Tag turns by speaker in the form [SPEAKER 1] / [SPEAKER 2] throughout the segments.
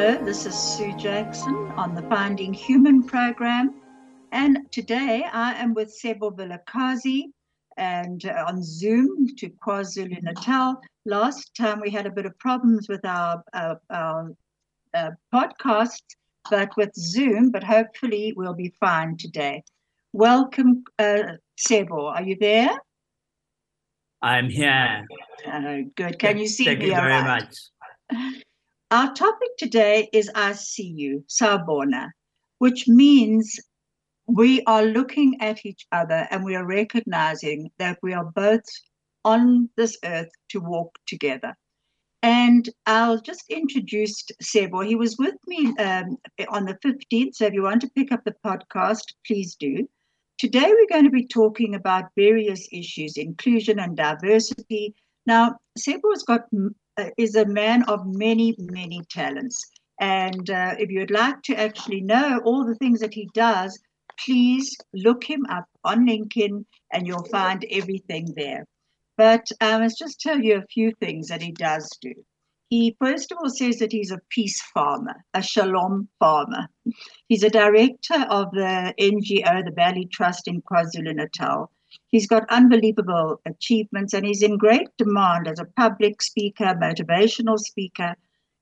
[SPEAKER 1] Hello, this is Sue Jackson on the Finding Human program. And today I am with S'bo Vilakazi and uh, on Zoom to KwaZulu Natal. Last time we had a bit of problems with our, our, our uh, podcast, but with Zoom, but hopefully we'll be fine today. Welcome, uh, S'bo. Are you there?
[SPEAKER 2] I'm here.
[SPEAKER 1] Oh, good. Can you see
[SPEAKER 2] Thank
[SPEAKER 1] me?
[SPEAKER 2] you very
[SPEAKER 1] right?
[SPEAKER 2] much.
[SPEAKER 1] Our topic today is I see you, Sawubona, which means we are looking at each other and we are recognizing that we are both on this earth to walk together. And I'll just introduce S'bo. He was with me um, on the 15th. So if you want to pick up the podcast, please do. Today, we're going to be talking about various issues, inclusion and diversity. Now, S'bo has got is a man of many, many talents. And uh, if you'd like to actually know all the things that he does, please look him up on LinkedIn and you'll find everything there. But um, let's just tell you a few things that he does do. He first of all says that he's a peace farmer, a shalom farmer. He's a director of the NGO, the Valley Trust in KwaZulu Natal. He's got unbelievable achievements and he's in great demand as a public speaker, motivational speaker.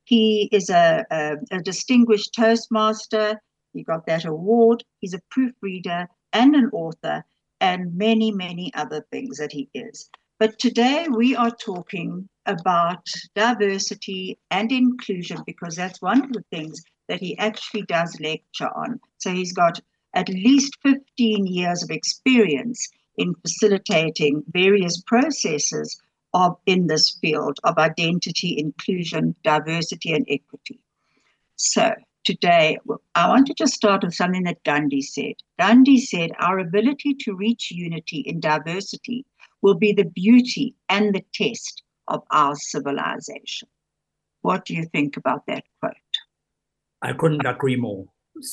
[SPEAKER 1] He is a, a, a distinguished Toastmaster. He got that award. He's a proofreader and an author, and many, many other things that he is. But today we are talking about diversity and inclusion because that's one of the things that he actually does lecture on. So he's got at least 15 years of experience in facilitating various processes of in this field of identity, inclusion, diversity, and equity. So today, I want to just start with something that Gandhi said. Gandhi said, Our ability to reach unity in diversity will be the beauty and the test of our civilization. What do you think about that quote?
[SPEAKER 2] I couldn't agree more,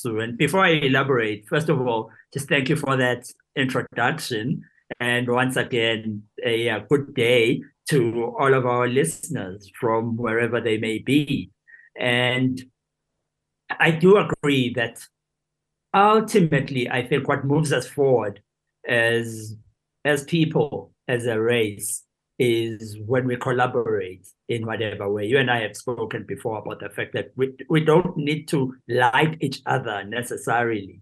[SPEAKER 2] And before I elaborate, first of all, just thank you for that introduction. And once again, a, a good day to all of our listeners from wherever they may be. And I do agree that ultimately, I think what moves us forward as as people, as a race, is when we collaborate in whatever way. You and I have spoken before about the fact that we, we don't need to like each other necessarily,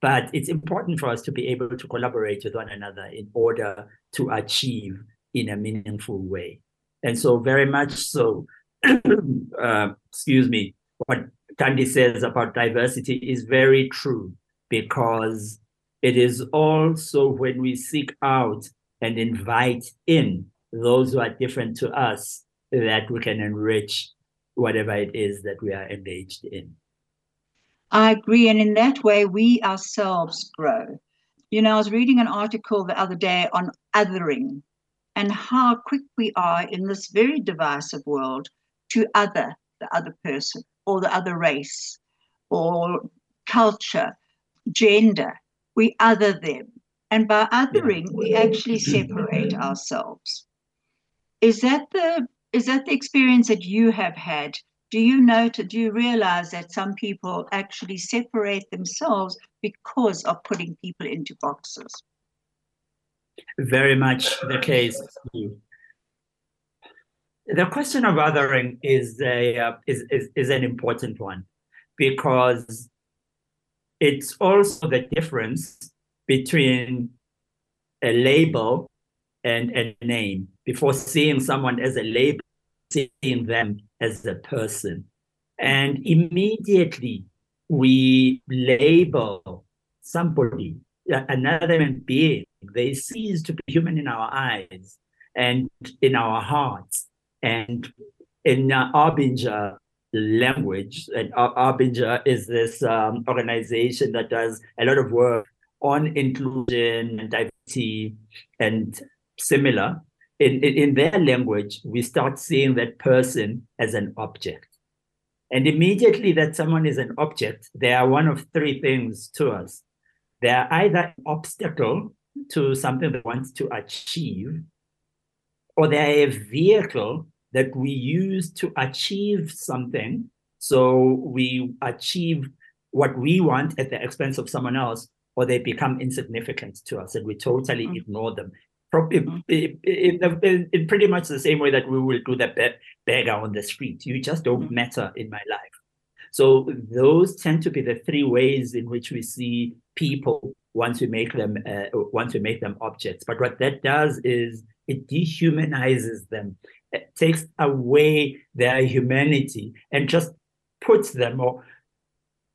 [SPEAKER 2] but it's important for us to be able to collaborate with one another in order to achieve in a meaningful way. And so, very much so, uh, excuse me, what Gandhi says about diversity is very true because it is also when we seek out and invite in those who are different to us that we can enrich whatever it is that we are engaged in.
[SPEAKER 1] I agree. And in that way, we ourselves grow. You know, I was reading an article the other day on othering and how quick we are in this very divisive world to other the other person or the other race or culture, gender. We other them. And by othering, we actually separate ourselves. Is that the is that the experience that you have had? Do you note, do you realize that some people actually separate themselves because of putting people into boxes?
[SPEAKER 2] Very much the case. The question of othering is a uh, is, is is an important one because it's also the difference between a label and a name. Before seeing someone as a label, seeing them as a person. And immediately we label somebody, another human being, they cease to be human in our eyes and in our hearts. And in uh, Arbinger, language. And Arbinger is this um, organization that does a lot of work on inclusion and diversity and similar. In, in, in their language, we start seeing that person as an object. And immediately that someone is an object, they are one of three things to us. They are either an obstacle to something that wants to achieve, or they are a vehicle that we use to achieve something. So we achieve what we want at the expense of someone else, or they become insignificant to us and we totally mm-hmm. ignore them. Mm-hmm. In, in, in, pretty much the same way that we will do the that beggar on the street. You just don't mm-hmm. matter in my life. So those tend to be the three ways in which we see people once we make them uh, once we make them objects. But what that does is it dehumanizes them, it takes away their humanity, and just puts them or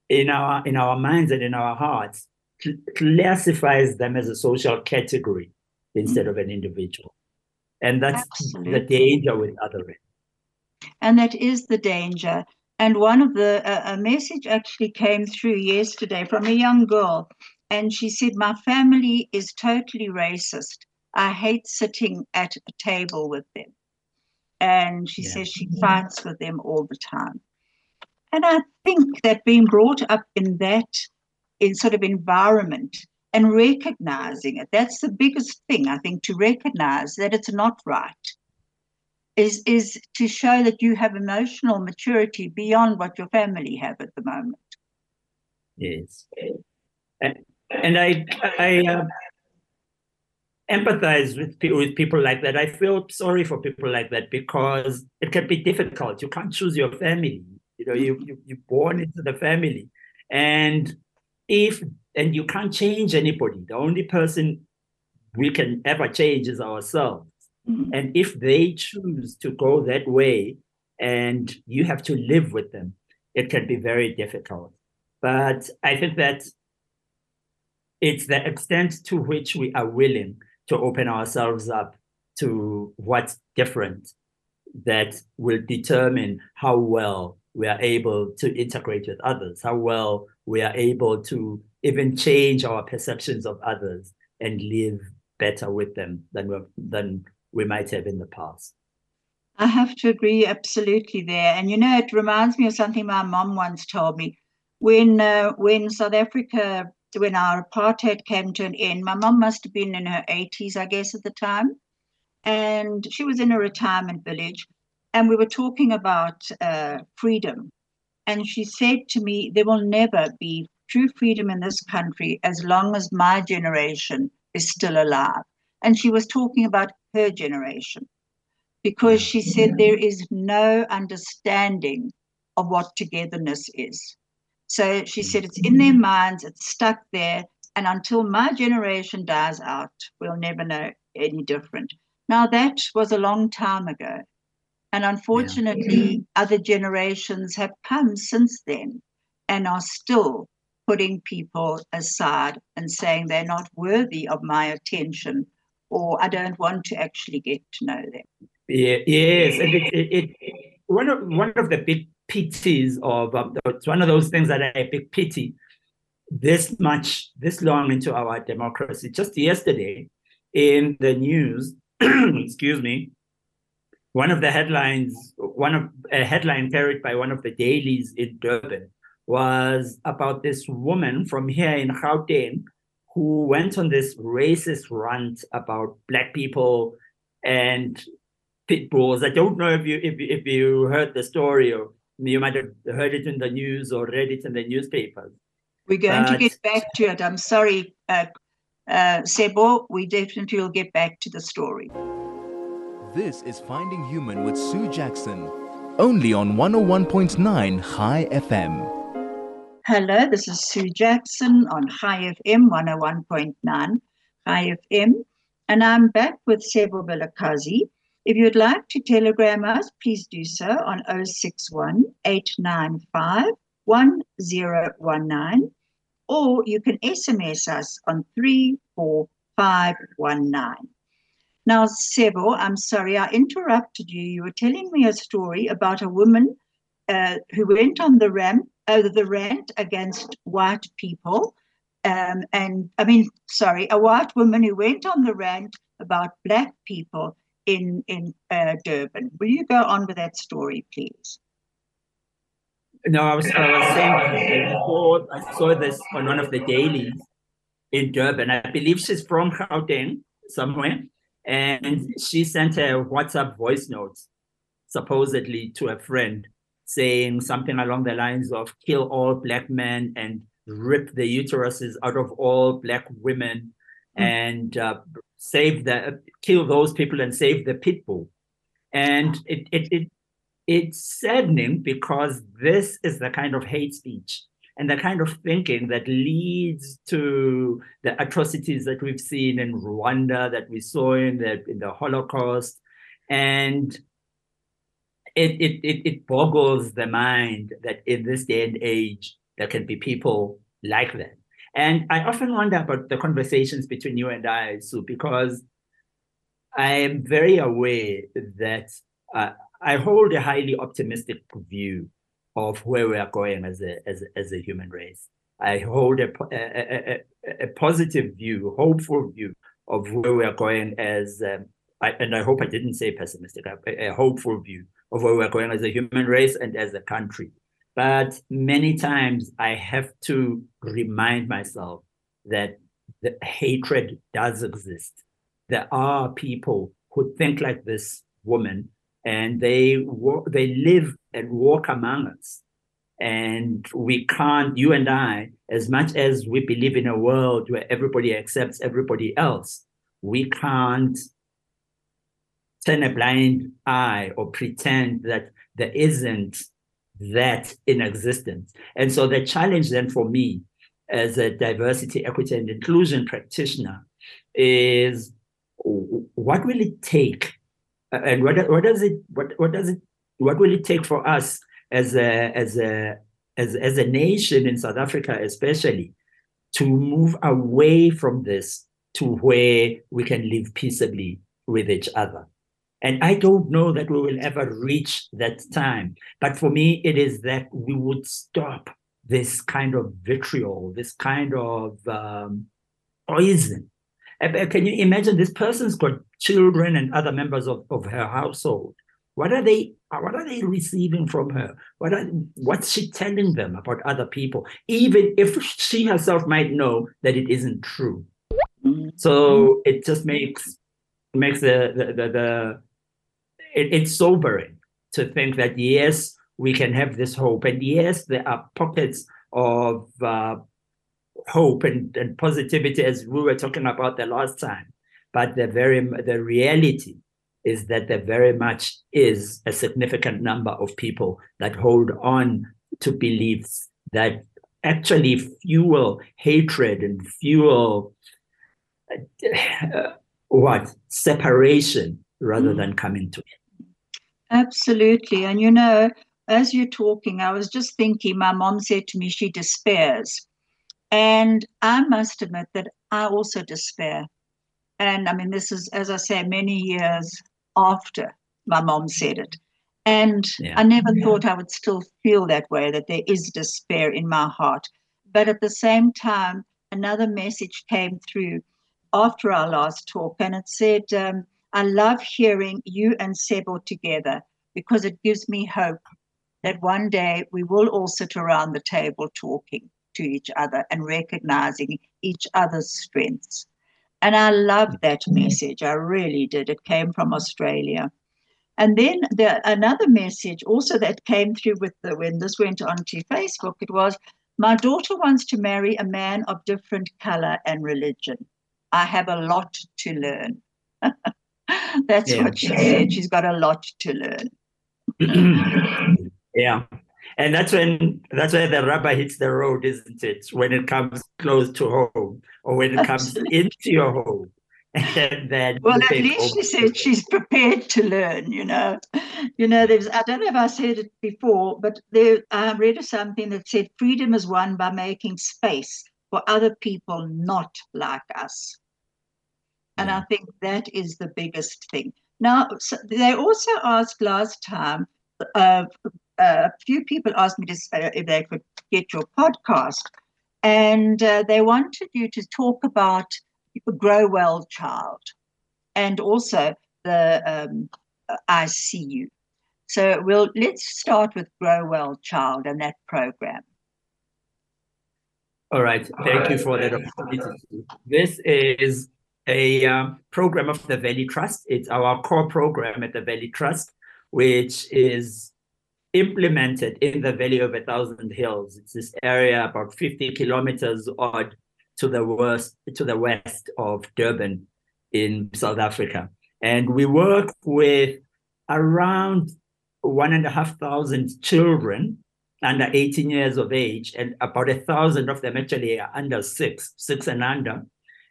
[SPEAKER 2] in our in our minds and in our hearts classifies them as a social category instead of an individual. And that's Absolutely. the danger with othering.
[SPEAKER 1] And that is the danger. And one of the, uh, a message actually came through yesterday from a young girl. And she said, My family is totally racist. I hate sitting at a table with them. And she yeah. says she fights with them all the time. And I think that being brought up in that in sort of environment and recognizing it. That's the biggest thing, I think, to recognize that it's not right. Is, is to show that you have emotional maturity beyond what your family have at the moment.
[SPEAKER 2] Yes, and, and I I uh, empathize with people with people like that. I feel sorry for people like that because it can be difficult. You can't choose your family. You know, you you you're born into the family, and if and you can't change anybody. The only person we can ever change is ourselves. Mm-hmm. and if they choose to go that way and you have to live with them it can be very difficult. But i think that it's the extent to which we are willing to open ourselves up to what's different that will determine how well we are able to integrate with others, how well we are able to even change our perceptions of others and live better with them than we, than we might have in the past.
[SPEAKER 1] I have to agree absolutely there. And you know, it reminds me of something my mom once told me. When uh, when South Africa, when our apartheid came to an end, my mom must have been in her 80s, I guess, at the time. And she was in a retirement village and we were talking about uh, freedom. And she said to me, There will never be true freedom in this country as long as my generation is still alive. And she was talking about her generation because she said there is no understanding of what togetherness is. So she said it's in their minds, it's stuck there. And until my generation dies out, we'll never know any different. Now, that was a long time ago. And unfortunately, yeah. other generations have come since then and are still putting people aside and saying they're not worthy of my attention or I don't want to actually get to know them.
[SPEAKER 2] Yeah, yes, and it, it, it, one of one of the big pities of um, it's one of those things that I big pity this much this long into our democracy. Just yesterday in the news, excuse me, one of the headlines, one of a headline carried by one of the dailies in Durban was about this woman from here in Gauteng who went on this racist rant about black people and pit bulls. I don't know if you if, if you heard the story or you might have heard it in the news or read it in the newspapers.
[SPEAKER 1] We're going but, to get back to it. I'm sorry, uh, uh, S'bo. We definitely will get back to the story.
[SPEAKER 3] This is Finding Human with Sue Jackson, only on 101.9 High FM.
[SPEAKER 1] Hello, this is Sue Jackson on High FM 101.9 High FM, and I'm back with S'bo Vilakazi. If you'd like to telegram us, please do so on 061 895 1019, or you can SMS us on 34519. Now, S'bo, I'm sorry I interrupted you. You were telling me a story about a woman uh, who went on the ramp, uh, the rant against white people. Um, and I mean, sorry, a white woman who went on the rant about black people in in uh, Durban. Will you go on with that story, please?
[SPEAKER 2] No, I was I was saying before I saw this on one of the dailies in Durban. I believe she's from Gauteng somewhere, and she sent a WhatsApp voice note, supposedly to a friend, saying something along the lines of "kill all black men and rip the uteruses out of all black women." Mm. And uh, save the kill those people and save the pit bull. And it, it, it it's saddening because this is the kind of hate speech and the kind of thinking that leads to the atrocities that we've seen in Rwanda, that we saw in the in the Holocaust, and it it it, it boggles the mind that in this day and age there can be people like that. And I often wonder about the conversations between you and I, Sue, because I am very aware that uh, I hold a highly optimistic view of where we are going as a as as a human race. I hold a, a, a, a positive view, hopeful view of where we are going as, um, I, and I hope I didn't say pessimistic, a, a hopeful view of where we are going as a human race and as a country. But many times I have to remind myself that the hatred does exist. There are people who think like this woman and they they live and walk among us. And we can't, you and I, as much as we believe in a world where everybody accepts everybody else, we can't turn a blind eye or pretend that there isn't that in existence. And so the challenge then for me as a diversity, equity, and inclusion practitioner is what will it take? And what, what does it what, what does it what will it take for us as a as a as, as a nation in South Africa especially to move away from this to where we can live peaceably with each other? And I don't know that we will ever reach that time. But for me, it is that we would stop this kind of vitriol, this kind of um, poison. Uh, uh, can you imagine this person's got children and other members of, of her household? What are they? Uh, what are they receiving from her? What are, what's she telling them about other people? Even if she herself might know that it isn't true. So it just makes makes the the, the, the it, it's sobering to think that yes, we can have this hope, and yes, there are pockets of uh, hope and, and positivity as we were talking about the last time. But the very the reality is that there very much is a significant number of people that hold on to beliefs that actually fuel hatred and fuel uh, what separation rather mm. than coming to it.
[SPEAKER 1] Absolutely. And you know, as you're talking, I was just thinking, my mom said to me she despairs. And I must admit that I also despair. And I mean, this is, as I say, many years after my mom said it. And yeah. I never yeah. thought I would still feel that way, that there is despair in my heart. But at the same time, another message came through after our last talk, and it said, um, I love hearing you and S'bo together because it gives me hope that one day we will all sit around the table talking to each other and recognizing each other's strengths. And I love that message. I really did. It came from Australia. And then the, another message also that came through with the when this went onto Facebook, it was my daughter wants to marry a man of different color and religion. I have a lot to learn. That's yeah. what she said. She's got a lot to
[SPEAKER 2] learn. yeah. And that's when that's where the rubber hits the road, isn't it? When it comes close to home or when it comes into your home. And then
[SPEAKER 1] well, at least she said she's prepared to learn, you know. You know, there's I don't know if I said it before, but there I read something that said freedom is won by making space for other people not like us. And I think that is the biggest thing. Now, so they also asked last time uh, a few people asked me to if they could get your podcast, and uh, they wanted you to talk about Grow Well Child, and also the um, ICU. So we'll let's start with Grow Well Child and that program.
[SPEAKER 2] All right, thank you for that opportunity. This is a um, program of the Valley Trust. It's our core program at the Valley Trust, which is implemented in the Valley of a Thousand Hills. It's this area about 50 kilometers odd to the west to the west of Durban in South Africa. And we work with around one and a half thousand children under 18 years of age, and about a thousand of them actually are under six, six and under.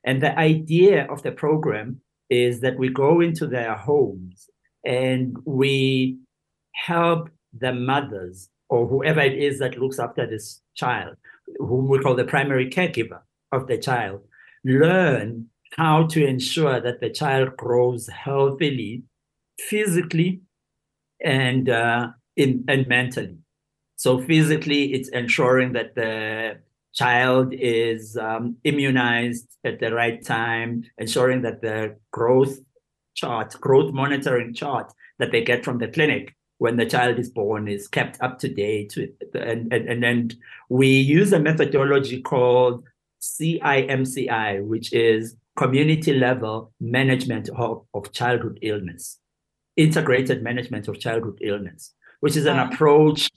[SPEAKER 2] And the idea of the program is that we go into their homes and we help the mothers or whoever it is that looks after this child, whom we call the primary caregiver of the child, learn how to ensure that the child grows healthily, physically, and uh, in and mentally. So physically, it's ensuring that the child is um, immunized at the right time, ensuring that the growth chart, growth monitoring chart that they get from the clinic when the child is born is kept up to date. And, and, and, and we use a methodology called CIMCI, which is community level management of, of childhood illness, integrated management of childhood illness, which is an approach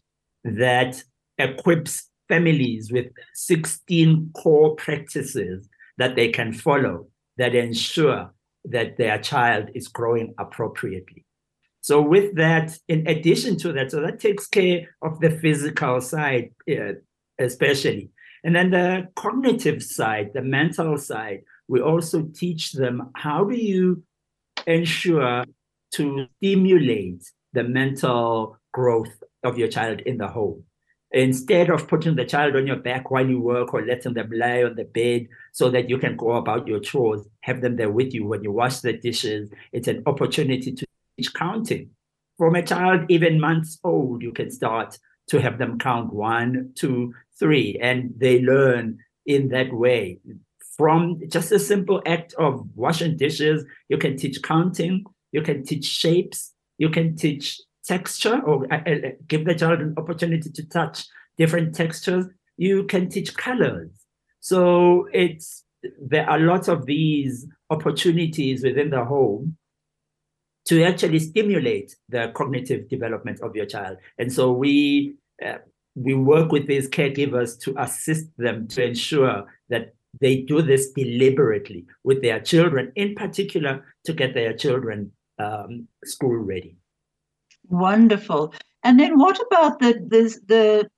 [SPEAKER 2] that equips families with 16 core practices that they can follow that ensure that their child is growing appropriately. So, with that, in addition to that, so that takes care of the physical side, uh, especially. And then the cognitive side, the mental side, we also teach them how do you ensure to stimulate the mental growth of your child in the home instead of putting the child on your back while you work or letting them lie on the bed so that you can go about your chores, have them there with you when you wash the dishes. It's an opportunity to counting. From a child, even months old, you can start to have them count one, two, three, and they learn in that way. From just a simple act of washing dishes, you can teach counting, you can teach shapes, you can teach texture or uh, uh, give the child an opportunity to touch different textures, you can teach colors. So it's there are lots of these opportunities within the home to actually stimulate the cognitive development of your child. And so we uh, we work with these caregivers to assist them to ensure that they do this deliberately with their children, in particular to get their children um, school ready.
[SPEAKER 1] Wonderful. And then what about the the, the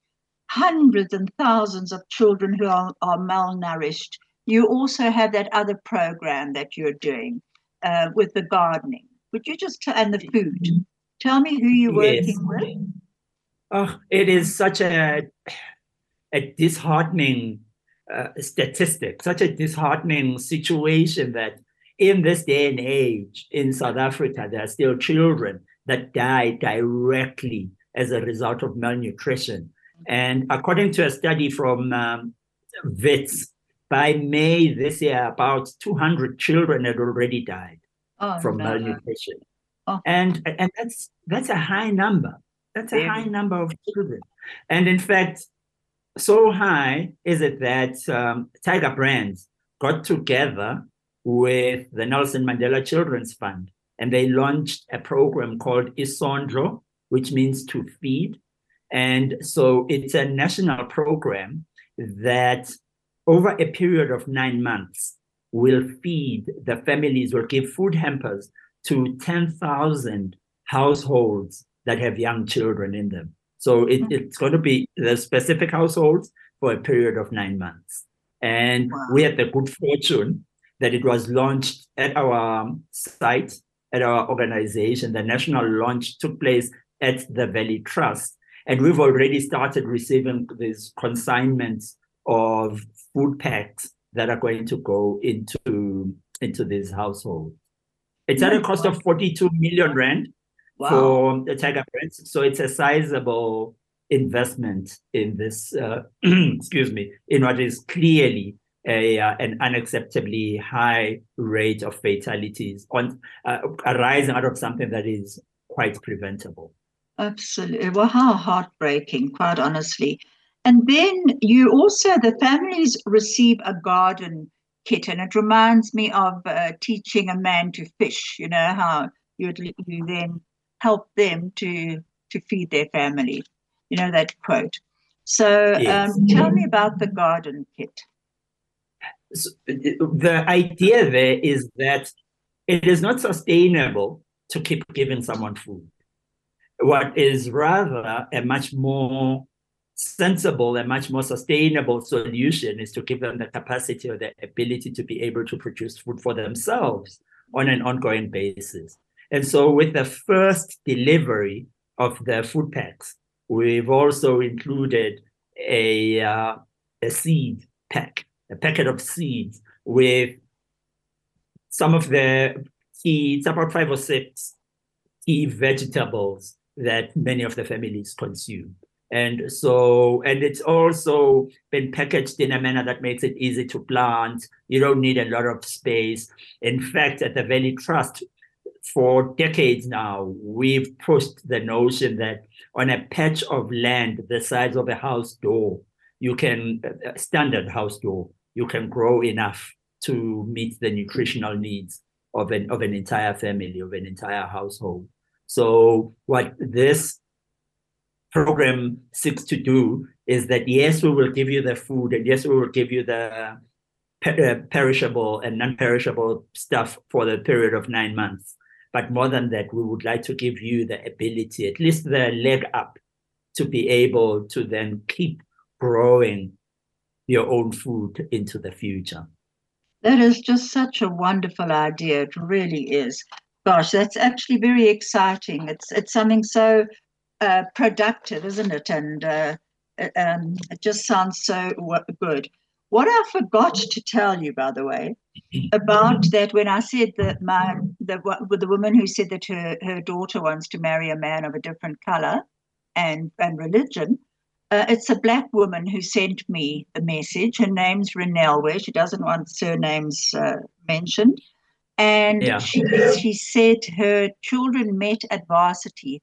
[SPEAKER 1] hundreds and thousands of children who are, are malnourished? You also have that other program that you're doing uh, with the gardening. Would you just and the food? Tell me who you're working yes. with.
[SPEAKER 2] Oh, it is such a a disheartening uh, statistic, such a disheartening situation that in this day and age in South Africa, there are still children that die directly as a result of malnutrition. And according to a study from um, WITS, by May this year, about 200 children had already died oh, from no. malnutrition. Oh. And, and that's, that's a high number. That's a high number of children. And in fact, so high is it that um, Tiger Brands got together with the Nelson Mandela Children's Fund and they launched a program called Isondro, which means to feed. And so it's a national program that over a period of nine months will feed the families, will give food hampers to 10,000 households that have young children in them. So it, mm-hmm. it's going to be the specific households for a period of nine months. And wow. we had the good fortune that it was launched at our site at our organization. The national launch took place at the Valley Trust. And we've already started receiving these consignments of food packs that are going to go into, into this household. It's at a cost of 42 million rand.
[SPEAKER 1] Wow.
[SPEAKER 2] for the Tiger Brands. So it's a sizable investment in this, uh, excuse me, in what is clearly a, uh, an unacceptably high rate of fatalities on uh, arising out of something that is quite preventable.
[SPEAKER 1] Absolutely. Well, how heartbreaking, quite honestly. And then you also, the families receive a garden kit, and it reminds me of uh, teaching a man to fish. You know how you you then help them to to feed their family. You know that quote. So
[SPEAKER 2] Yes.
[SPEAKER 1] um, tell me about the garden kit.
[SPEAKER 2] So, the idea there is that it is not sustainable to keep giving someone food. What is rather a much more sensible and much more sustainable solution is to give them the capacity or the ability to be able to produce food for themselves on an ongoing basis. And so, with the first delivery of the food packs, we've also included a, uh, a seed pack, a packet of seeds with some of the key, about five or six key vegetables that many of the families consume. And so, and it's also been packaged in a manner that makes it easy to plant. You don't need a lot of space. In fact, at the Valley Trust, for decades now, we've pushed the notion that on a patch of land the size of a house door, you can, standard house door, you can grow enough to meet the nutritional needs of an, of an entire family, of an entire household. So, what this program seeks to do is that yes, we will give you the food, and yes, we will give you the uh, perishable and non-perishable stuff for the period of nine months. But more than that, we would like to give you the ability, at least the leg up, to be able to then keep growing your own food into the future.
[SPEAKER 1] That is just such a wonderful idea. It really is. Gosh, that's actually very exciting. It's it's something so uh, productive, isn't it? And uh, uh, um, it just sounds so good. What I forgot to tell you, by the way, about that when I said that my the the woman who said that her her daughter wants to marry a man of a different color and and religion. Uh, it's a black woman who sent me the message. Her name's Renelle, where she doesn't want surnames uh, mentioned. And
[SPEAKER 2] Yeah.
[SPEAKER 1] she, she said her children met at varsity.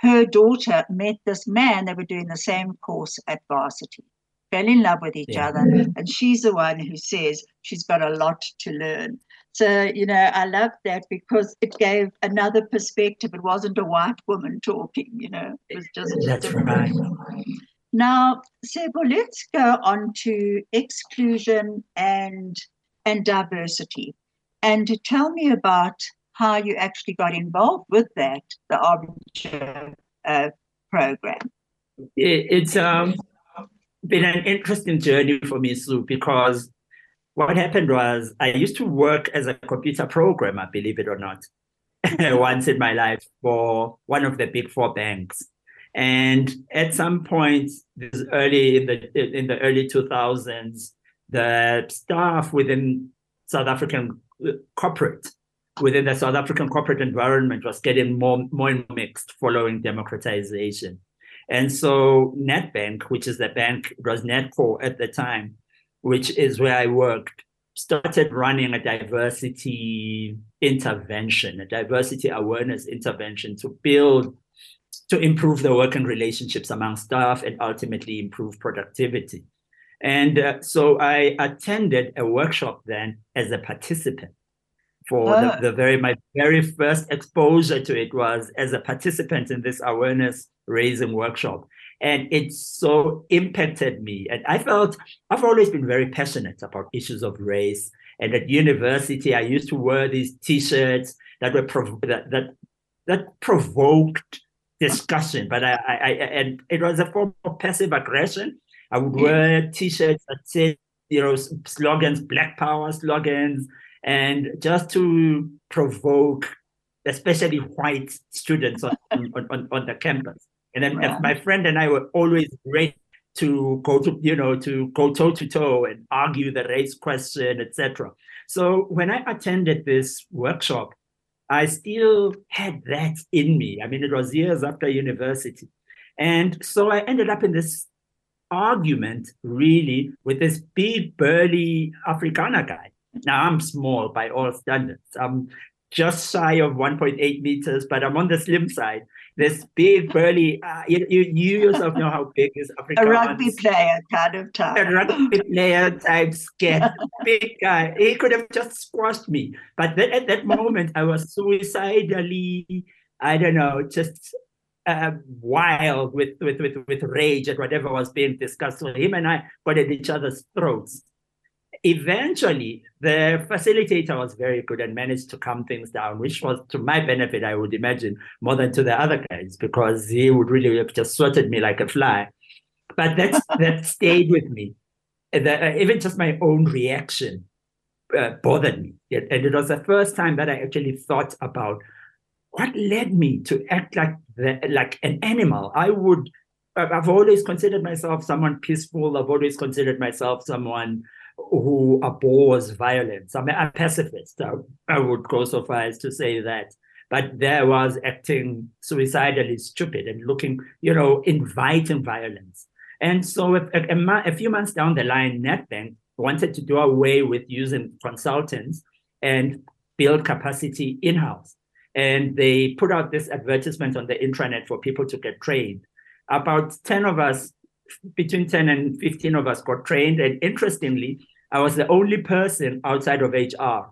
[SPEAKER 1] Her daughter met this man, they were doing the same course at varsity, fell in love with each
[SPEAKER 2] Yeah.
[SPEAKER 1] other. And she's the one who says she's got a lot to learn. So, you know, I love that because it gave another perspective. It wasn't a white woman talking, you know, it was just.
[SPEAKER 2] That's
[SPEAKER 1] different.
[SPEAKER 2] right.
[SPEAKER 1] Now, S'bo, let's go on to exclusion and and diversity, and tell me about how you actually got involved with that, the Arbinger uh, program.
[SPEAKER 2] It, it's um, been an interesting journey for me, Sue, because what happened was I used to work as a computer programmer, believe it or not, once in my life for one of the big four banks. And at some point, this early in the in the early 2000s, the staff within South African uh, corporate, within the South African corporate environment, was getting more more mixed following democratization. And so Nedbank, which is the bank, was Nedcor at the time, which is where I worked, started running a diversity intervention, a diversity awareness intervention to build, to improve the working relationships among staff and ultimately improve productivity. And uh, so I attended a workshop then as a participant. For the, the very my very first exposure to it was as a participant in this awareness raising workshop. And it so impacted me. And I felt I've always been very passionate about issues of race. And at university, I used to wear these T-shirts that were prov- that that that provoked discussion. But I, I, I and it was a form of passive aggression. I would wear T-shirts that said, you know, slogans, Black Power slogans, and just to provoke, especially white students on on, on, the campus. And then
[SPEAKER 1] Right.
[SPEAKER 2] my friend and I were always ready to go to you know to go toe to toe and argue the race question, etc. So when I attended this workshop, I still had that in me. I mean, it was years after university. And so I ended up in this argument, really, with this big, burly Afrikaner guy. Now, I'm small by all standards. I'm just shy of 1.8 meters, but I'm on the slim side. This big, burly, uh, you, you, you, yourself know how big is Afrikaans.
[SPEAKER 1] A rugby player kind of type.
[SPEAKER 2] A rugby player type scared, big guy. He could have just squashed me. But then at that moment, I was suicidally, I don't know, just uh, wild with, with, with, with rage at whatever was being discussed. So him and I got at each other's throats eventually the facilitator was very good and managed to calm things down which was to my benefit i would imagine more than to the other guys because he would really have just swatted me like a fly. But that's that stayed with me. The, uh, even just my own reaction uh, bothered me. And it was the first time that i actually thought about what led me to act like the, like an animal. I would I've always considered myself someone peaceful. I've always considered myself someone who abhors violence. I'm a pacifist. I, I would go so far as to say that. But there was acting suicidally stupid and looking, you know, inviting violence. And so a, a, a few months down the line, Nedbank wanted to do away with using consultants and build capacity in-house. And they put out this advertisement on the intranet for people to get trained. About 10 of us between 10 and 15 of us got trained. And interestingly, I was the only person outside of HR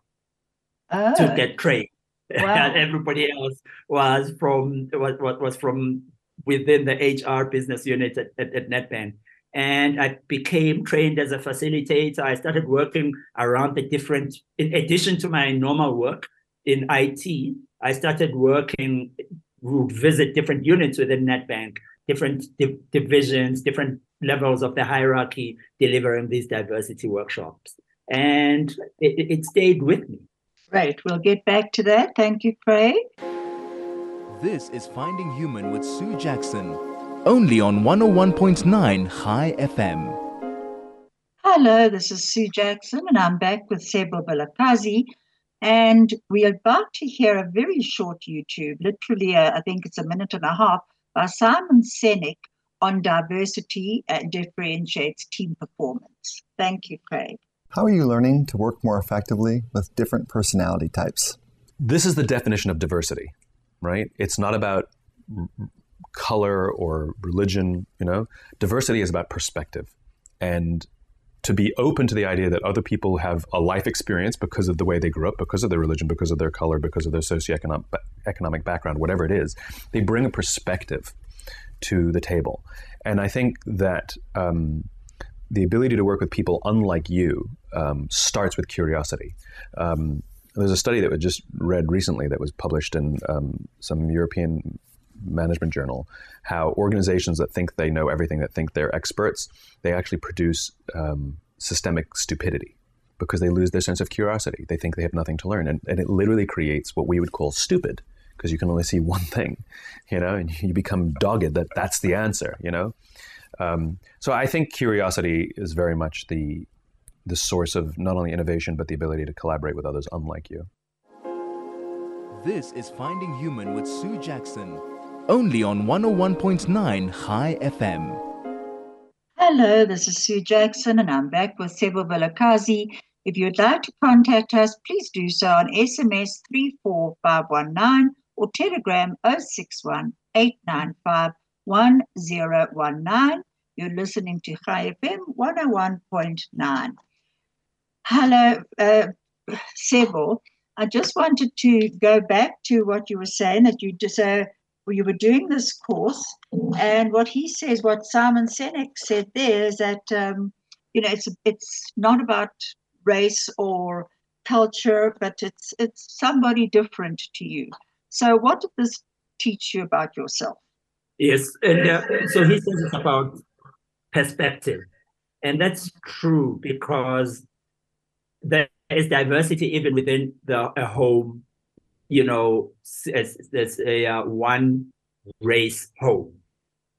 [SPEAKER 2] oh. to get trained. Wow. everybody else was from was, was from within the HR business unit at, at, at Nedbank. And I became trained as a facilitator. I started working around the different, in addition to my normal work in IT, I started working, would visit different units within Nedbank different di- divisions, different levels of the hierarchy delivering these diversity workshops. And it, it stayed with me.
[SPEAKER 1] Right. We'll get back to that. Thank you, Craig.
[SPEAKER 3] This is Finding Human with Sue Jackson, only on 101.9 High FM.
[SPEAKER 1] Hello, this is Sue Jackson, and I'm back with S'bo Vilakazi. And we are about to hear a very short YouTube, literally, uh, I think it's a minute and a half, by Simon Sinek on diversity and differentiates team performance. Thank you, Craig.
[SPEAKER 4] How are you learning to work more effectively with different personality types?
[SPEAKER 5] This is the definition of diversity, right? It's not about color or religion, you know. Diversity is about perspective. And to be open to the idea that other people have a life experience because of the way they grew up, because of their religion, because of their color, because of their socioeconomic economic background, whatever it is, they bring a perspective to the table. And I think that um, the ability to work with people unlike you um, starts with curiosity. Um, there's a study that was just read recently that was published in um, some European management journal how organizations that think they know everything, that think they're experts, they actually produce um, systemic stupidity because they lose their sense of curiosity. They think they have nothing to learn. And, and it literally creates what we would call stupid because you can only see one thing, you know, and you become dogged that that's the answer, you know. Um, so I think curiosity is very much the the source of not only innovation but the ability to collaborate with others unlike you.
[SPEAKER 3] This is Finding Human with Sue Jackson only on 101.9 High FM.
[SPEAKER 1] Hello, this is Sue Jackson, and I'm back with S'bo Vilakazi. If you'd like to contact us, please do so on SMS 34519 or Telegram 061 895 1019. You're listening to High FM 101.9. Hello, uh, S'bo. I just wanted to go back to what you were saying that you just uh, you were doing this course, and what he says, what Simon Sinek said there is that um, you know it's it's not about race or culture, but it's it's somebody different to you. So, what did this teach you about yourself?
[SPEAKER 2] Yes, and uh, so he says it's about perspective, and that's true because there is diversity even within the a home you know, as, as a uh, one race home.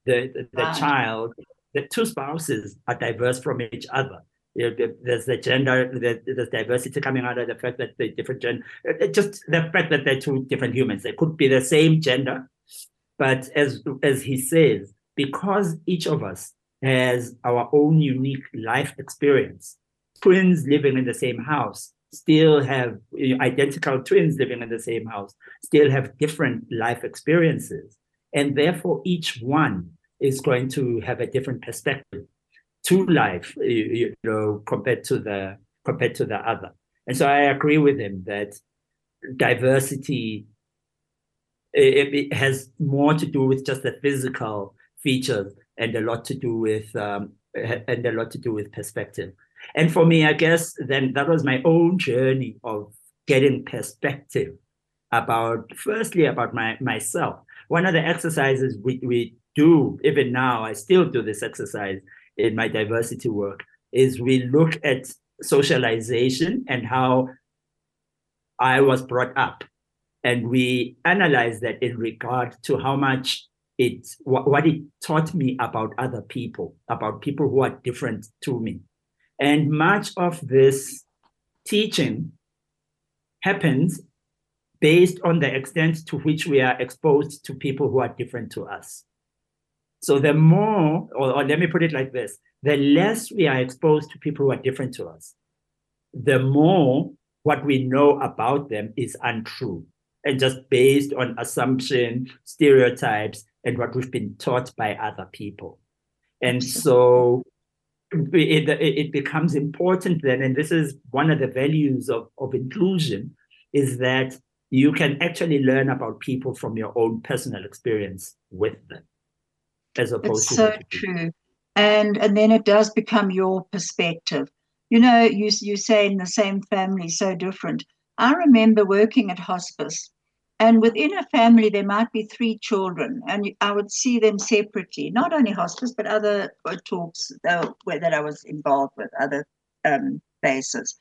[SPEAKER 2] The the, the child, the two spouses are diverse from each other. You know, there's the gender, there's diversity coming out of the fact that they're different gender, just the fact that they're two different humans. They could be the same gender, but as as he says, because each of us has our own unique life experience, twins living in the same house still have identical twins living in the same house, still have different life experiences. And therefore, each one is going to have a different perspective to life, you, know, compared to the compared to the other. And so I agree with him that diversity it, it has more to do with just the physical features and a lot to do with um, and a lot to do with perspective. And for me, I guess then that was my own journey of getting perspective about, firstly, about my myself. One of the exercises we, we do, even now, I still do this exercise in my diversity work, is we look at socialization and how I was brought up. And we analyze that in regard to how much it what, what it taught me about other people, about people who are different to me. And much of this teaching happens based on the extent to which we are exposed to people who are different to us. So the more, or, or, let me put it like this, the less we are exposed to people who are different to us, the more what we know about them is untrue and just based on assumption, stereotypes, and what we've been taught by other people. And so it, it becomes important then, and this is one of the values of, of inclusion, is that you can actually learn about people from your own personal experience with them, as opposed
[SPEAKER 1] it's
[SPEAKER 2] to
[SPEAKER 1] so true. And and then it does become your perspective. You know, you you say in the same family, so different. I remember working at hospice and within a family, there might be three children, and I would see them separately, not only hospice, but other uh, talks uh, where, that I was involved with, other um, places.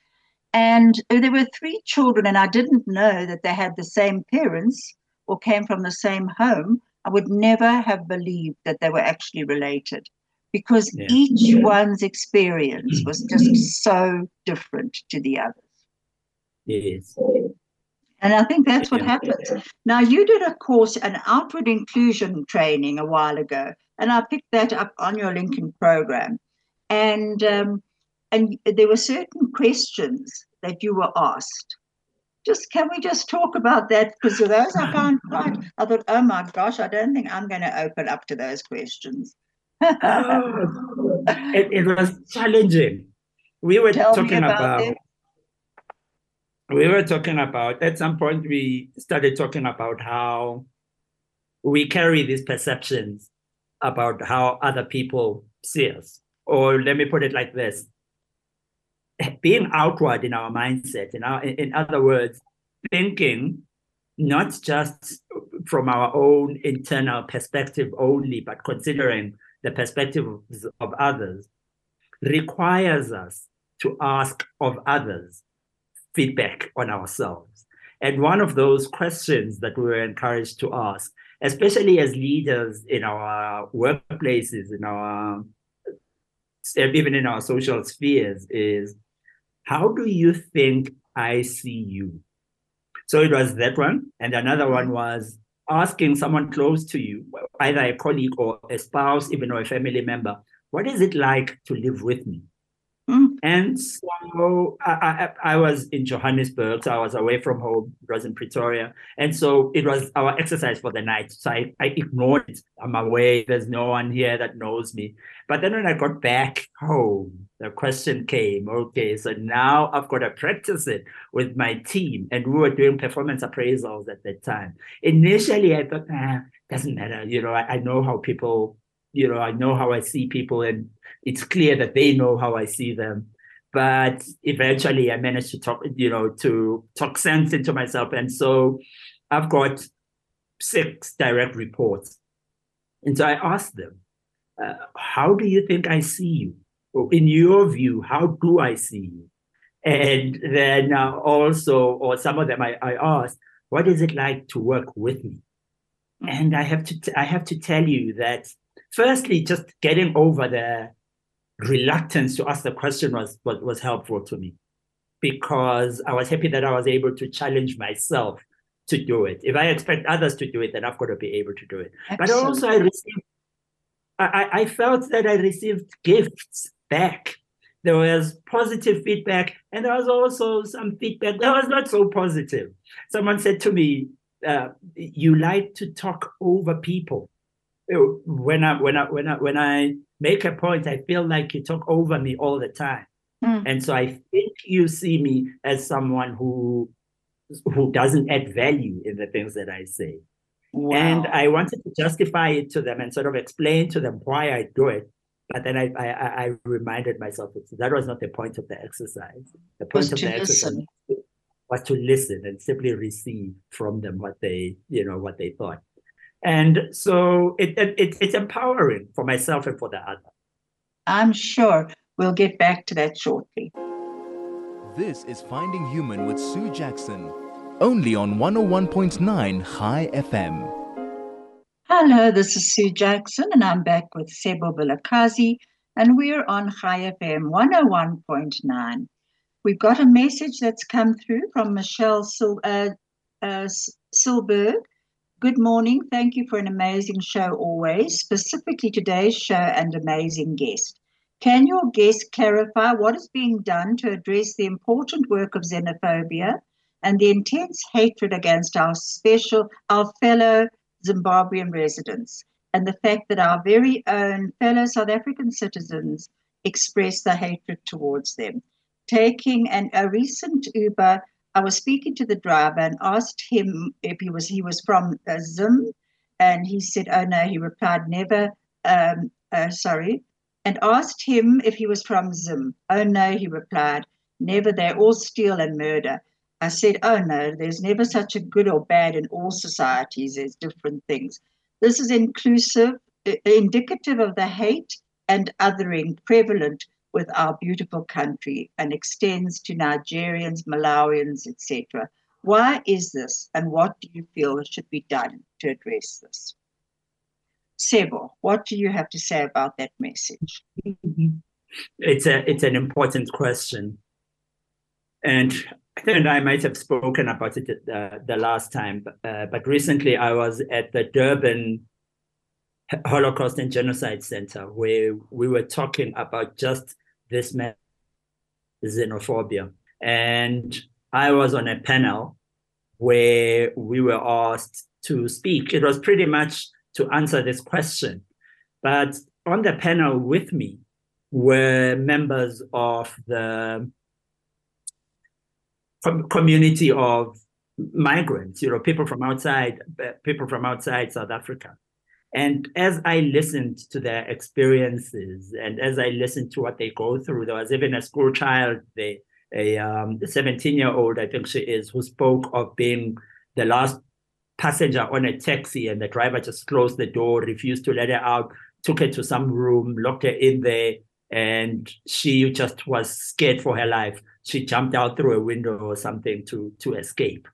[SPEAKER 1] And there were three children, and I didn't know that they had the same parents or came from the same home. I would never have believed that they were actually related because yeah. each one's experience was just so different to the others.
[SPEAKER 2] Yes.
[SPEAKER 1] And I think that's what happens. Now, you did a course, an outward inclusion training a while ago, and I picked that up on your LinkedIn program. And um, and there were certain questions that you were asked. Just can we just talk about that? Because those I found quite. I thought, oh my gosh, I don't think I'm going to open up to those questions.
[SPEAKER 2] oh, it, it, was challenging. We were Tell talking about, about we were talking about at some point we started talking about how we carry these perceptions about how other people see us. Or let me put it like this. Being outward in our mindset in our in other words thinking not just from our own internal perspective only but considering the perspectives of others requires us to ask of others feedback on ourselves. And one of those questions that we were encouraged to ask, especially as leaders in our workplaces, in our even in our social spheres, is how do you think I see you? So it was that one. And another one was asking someone close to you, either a colleague or a spouse, even or a family member, what is it like to live with me? Mm. And so I, I, I, was in Johannesburg, so I was away from home. It was in Pretoria. And so it was our exercise for the night. So I, I ignored it. I'm away. There's no one here that knows me. But then when I got back home, the question came, okay, so now I've got to practice it with my team. And we were doing performance appraisals at that time. Initially, I thought, ah, doesn't matter. You know, I, I know how people you know, I know how I see people and it's clear that they know how I see them. But eventually I managed to talk, you know, to talk sense into myself. And so I've got six direct reports. And so I asked them, uh, how do you think I see you? Or in your view, how do I see you? And then uh, also, or some of them I, I asked, what is it like to work with me? And I have to, t- I have to tell you that firstly, just getting over the reluctance to ask the question was, was was helpful to me because I was happy that I was able to challenge myself to do it. If I expect others to do it, then I've got to be able to do it. Absolutely. But also, I received, I, I felt that I received gifts back. There was positive feedback, and there was also some feedback that was not so positive. Someone said to me, uh, "You like to talk over people." When I when I when I when I make a point, I feel like you talk over me all the time. Mm. And so I think you see me as someone who who doesn't add value in the things that I say. Wow. And I wanted to justify it to them and sort of explain to them why I do it. But then I, I, I reminded myself that that was not the point of the exercise. The point of the exercise was to listen and simply receive from them what they, you know, what they thought. And so it, it, it's empowering for myself and for the other.
[SPEAKER 1] I'm sure we'll get back to that shortly.
[SPEAKER 3] This is Finding Human with Sue Jackson, only on 101.9 High FM.
[SPEAKER 1] Hello, this is Sue Jackson, and I'm back with S'bo Vilakazi, and we're on High FM 101.9. We've got a message that's come through from Michelle Sil- uh, uh, Silberg. Good morning. Thank you for an amazing show always, specifically today's show and amazing guest. Can your guest clarify what is being done to address the important work of xenophobia and the intense hatred against our special, our fellow Zimbabwean residents, and the fact that our very own fellow South African citizens express the hatred towards them? Taking an, a recent Uber, I was speaking to the driver and asked him if he was he was from uh, Zim, and he said, "Oh no," he replied, "Never." Um, uh, sorry, and asked him if he was from Zim. Oh no, he replied, never, they all steal and murder. I said, oh no, there's never such a good or bad in all societies, there's different things. This is inclusive, indicative of the hate and othering prevalent with our beautiful country and extends to Nigerians, Malawians, etc. Why is this, and what do you feel should be done to address this? S'bo, what do you have to say about that message?
[SPEAKER 2] It's a it's an important question, and I think I might have spoken about it uh, the last time, uh, but recently I was at the Durban Holocaust and Genocide Center where we were talking about just this xenophobia, and I was on a panel where we were asked to speak. It was pretty much to answer this question. But on the panel with me were members of the community of migrants, you know, people from outside, people from outside South Africa. And as I listened to their experiences and as I listened to what they go through, there was even a school child, they, a 17 um, year old, I think she is, who spoke of being the last passenger on a taxi and the driver just closed the door, refused to let her out, took her to some room, locked her in there, and she just was scared for her life. She jumped out through a window or something to to escape.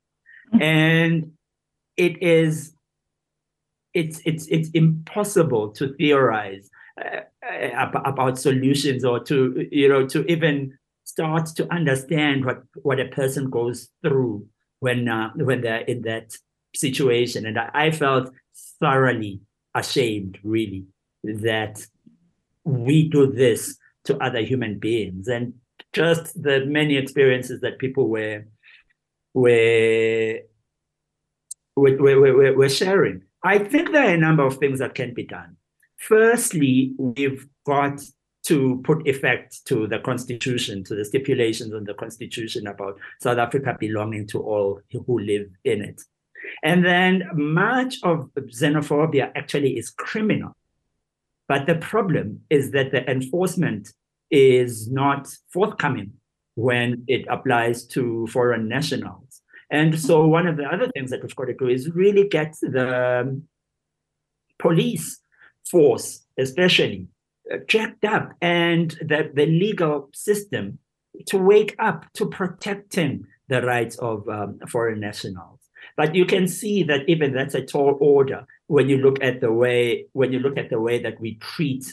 [SPEAKER 2] Mm-hmm. And it is it's it's it's impossible to theorize uh, about solutions or to you know to even start to understand what what a person goes through when uh, when they're in that situation. And I, felt thoroughly ashamed, really, that we do this to other human beings. And just the many experiences that people were were were, were, were sharing. I think there are a number of things that can be done. Firstly, we've got to put effect to the constitution, to the stipulations in the constitution about South Africa belonging to all who live in it. And then much of xenophobia actually is criminal. But the problem is that the enforcement is not forthcoming when it applies to foreign nationals. And so one of the other things that we've got to do is really get the police force, especially, uh, jacked up and the, the legal system to wake up to protecting the rights of um, foreign nationals. But you can see that even that's a tall order when you look at the way when you look at the way that we treat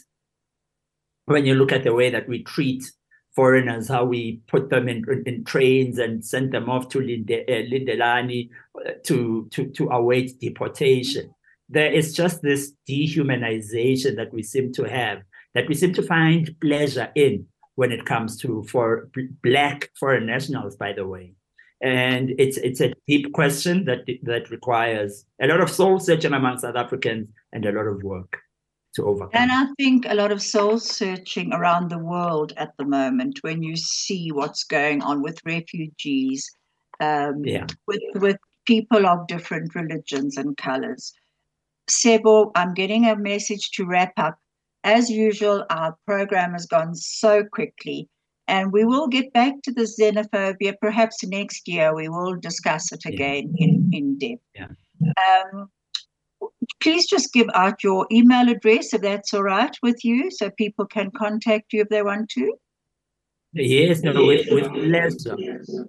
[SPEAKER 2] when you look at the way that we treat foreigners, how we put them in, in trains and send them off to Linde, uh, Lindelani uh, to, to, to await deportation. There is just this dehumanization that we seem to have, that we seem to find pleasure in when it comes to for black foreign nationals, by the way. And it's it's a deep question that that requires a lot of soul searching among South Africans and a lot of work to overcome.
[SPEAKER 1] And I think a lot of soul searching around the world at the moment when you see what's going on with refugees, um,
[SPEAKER 2] yeah.
[SPEAKER 1] with with people of different religions and colors. S'bo, I'm getting a message to wrap up. As usual, our program has gone so quickly, and we will get back to the xenophobia perhaps next year. We will discuss it again yeah. in, in depth.
[SPEAKER 2] Yeah.
[SPEAKER 1] Um, please just give out your email address if that's all right with you so people can contact you if they want to.
[SPEAKER 2] Yes, no, with, with pleasure.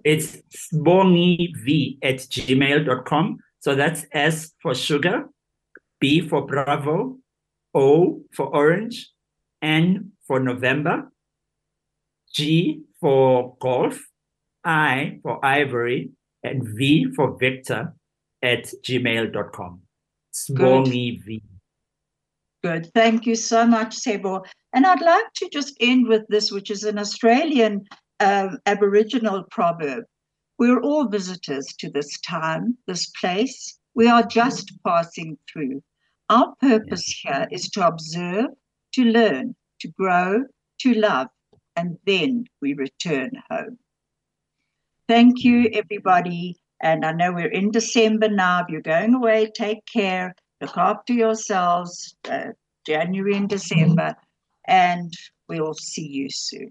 [SPEAKER 2] It's sbongiv at gmail.com. So that's S for sugar, B for Bravo, O for orange, N for November, G for golf, I for ivory, and V for Victor at gmail.com. Swangy V.
[SPEAKER 1] Good. Thank you so much, S'bo. And I'd like to just end with this, which is an Australian um, Aboriginal proverb. We're all visitors to this time, this place. We are just passing through. Our purpose here is to observe, to learn, to grow, to love, and then we return home. Thank you, everybody. And I know we're in December now. You're going away, take care, look after yourselves, uh, January and December, and we'll see you soon.